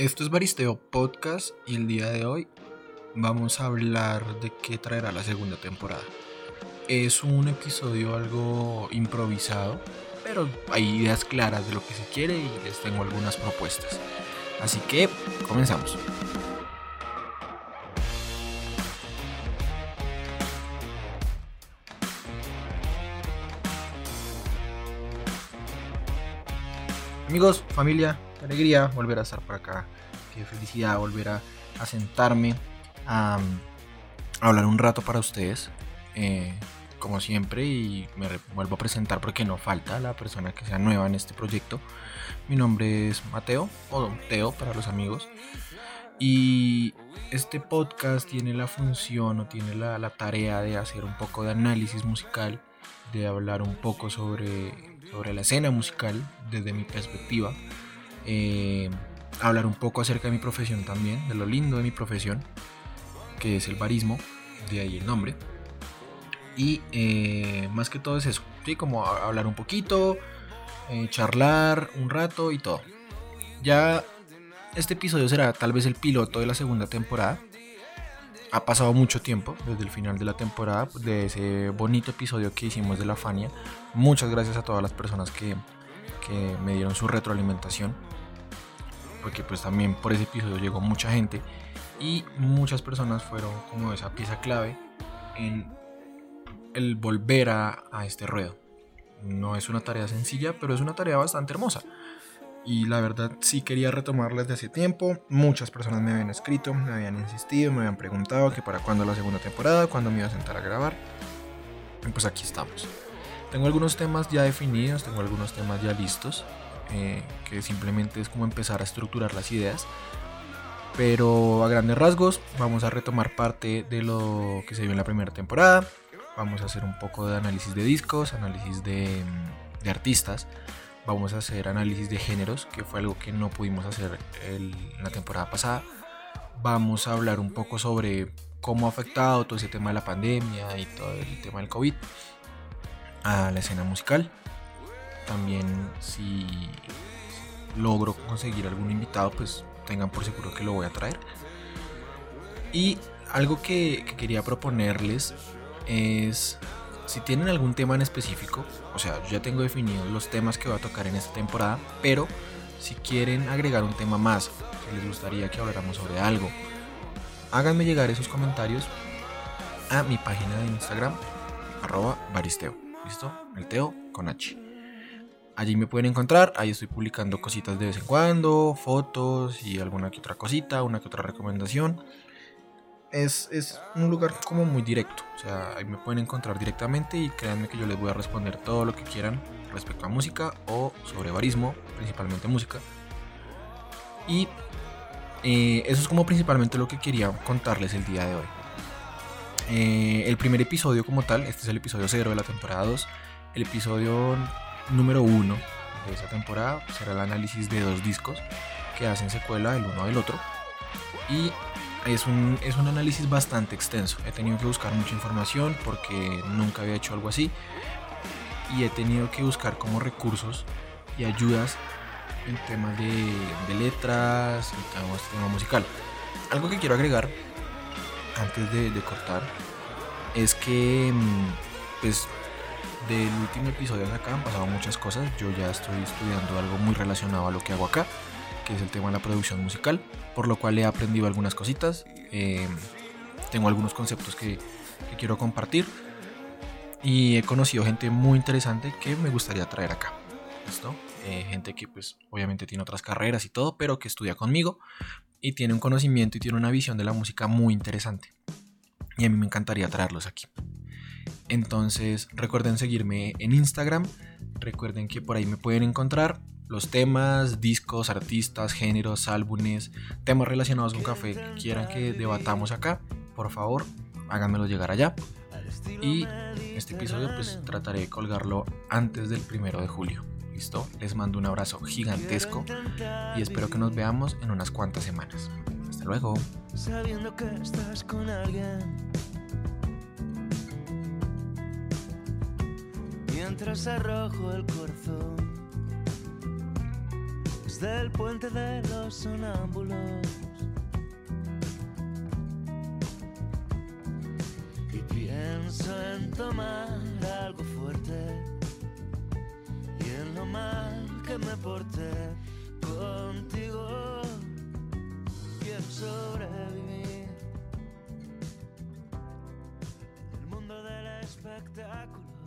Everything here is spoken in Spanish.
Esto es Baristeo Podcast y el día de hoy vamos a hablar de qué traerá la segunda temporada. Es un episodio algo improvisado, pero hay ideas claras de lo que se quiere y les tengo algunas propuestas. Así que comenzamos. Amigos, familia, qué alegría volver a estar por acá. Qué felicidad volver a, sentarme a, hablar un rato para ustedes. Eh, como siempre, y me vuelvo a presentar porque no falta la persona que sea nueva en este proyecto. Mi nombre es Mateo, o Teo para los amigos. Y este podcast tiene la función o tiene la, la tarea de hacer un poco de análisis musical, de hablar un poco sobre sobre la escena musical desde mi perspectiva. Eh, hablar un poco acerca de mi profesión también, de lo lindo de mi profesión, que es el barismo, de ahí el nombre. Y eh, más que todo es eso, ¿sí? como hablar un poquito, eh, charlar un rato y todo. Ya este episodio será tal vez el piloto de la segunda temporada ha pasado mucho tiempo desde el final de la temporada, de ese bonito episodio que hicimos de la Fania. Muchas gracias a todas las personas que, que, me dieron su retroalimentación, porque pues también por ese episodio llegó mucha gente y muchas personas fueron como esa pieza clave en el volver a, este ruedo. No es una tarea sencilla, pero es una tarea bastante hermosa y la verdad sí quería retomarla desde hace tiempo. Muchas personas me habían escrito, me habían insistido, me habían preguntado que para cuándo la segunda temporada, cuándo me iba a sentar a grabar. Pues aquí estamos. Tengo algunos temas ya definidos, tengo algunos temas ya listos, eh, que simplemente es como empezar a estructurar las ideas. Pero a grandes rasgos vamos a retomar parte de lo que se vio en la primera temporada. Vamos a hacer un poco de análisis de discos, análisis de, de artistas Vamos a hacer análisis de géneros, que fue algo que no pudimos hacer en la temporada pasada. Vamos a hablar un poco sobre cómo ha afectado todo ese tema de la pandemia y todo el tema del COVID a la escena musical. También si logro conseguir algún invitado, pues tengan por seguro que lo voy a traer. Y algo que, que quería proponerles es si tienen algún tema en específico, o sea, ya tengo definidos los temas que voy a tocar en esta temporada, pero si quieren agregar un tema más, que les gustaría que habláramos sobre algo, háganme llegar esos comentarios a mi página de Instagram, arroba baristeo. ¿Listo? El Teo con H. Allí me pueden encontrar, ahí estoy publicando cositas de vez en cuando, fotos y alguna que otra cosita, una que otra recomendación es, un lugar como muy directo. O sea, ahí me pueden encontrar directamente y créanme que yo les voy a responder todo lo que quieran respecto a música o sobre barismo, principalmente música. Y eh, eso es como principalmente lo que quería contarles el día de hoy. Eh, el primer episodio como tal, este es el episodio 0 de la temporada 2. El episodio número 1 de esa temporada será el análisis de dos discos que hacen secuela el uno del otro. Y es un, es un análisis bastante extenso. He tenido que buscar mucha información porque nunca había hecho algo así. Y he tenido que buscar como recursos y ayudas en temas de, de letras, en temas, tema musical. Algo que quiero agregar antes de, cortar es que mm, pues del último episodio de acá han pasado muchas cosas. Yo ya estoy estudiando algo muy relacionado a lo que hago acá que es el tema de la producción musical, por lo cual he aprendido algunas cositas, eh, tengo algunos conceptos que, quiero compartir y he conocido gente muy interesante que me gustaría traer acá. ¿Listo? Eh, gente que pues obviamente tiene otras carreras y todo, pero que estudia conmigo y tiene un conocimiento y tiene una visión de la música muy interesante. Y a mí me encantaría traerlos aquí. Entonces recuerden seguirme en Instagram, recuerden que por ahí me pueden encontrar los temas, discos, artistas, géneros, álbumes, temas relacionados con café que quieran que debatamos acá, por favor, háganmelo llegar allá. Y este episodio pues trataré de colgarlo antes del primero de julio. ¿Listo? Les mando un abrazo gigantesco y espero que nos veamos en unas cuantas semanas. Hasta luego. Sabiendo que estás con alguien. Mientras arrojo el corazón desde el puente de los sonámbulos. Y pienso en tomar algo fuerte que me porté contigo. Quiero sobrevivir en el mundo del espectáculo.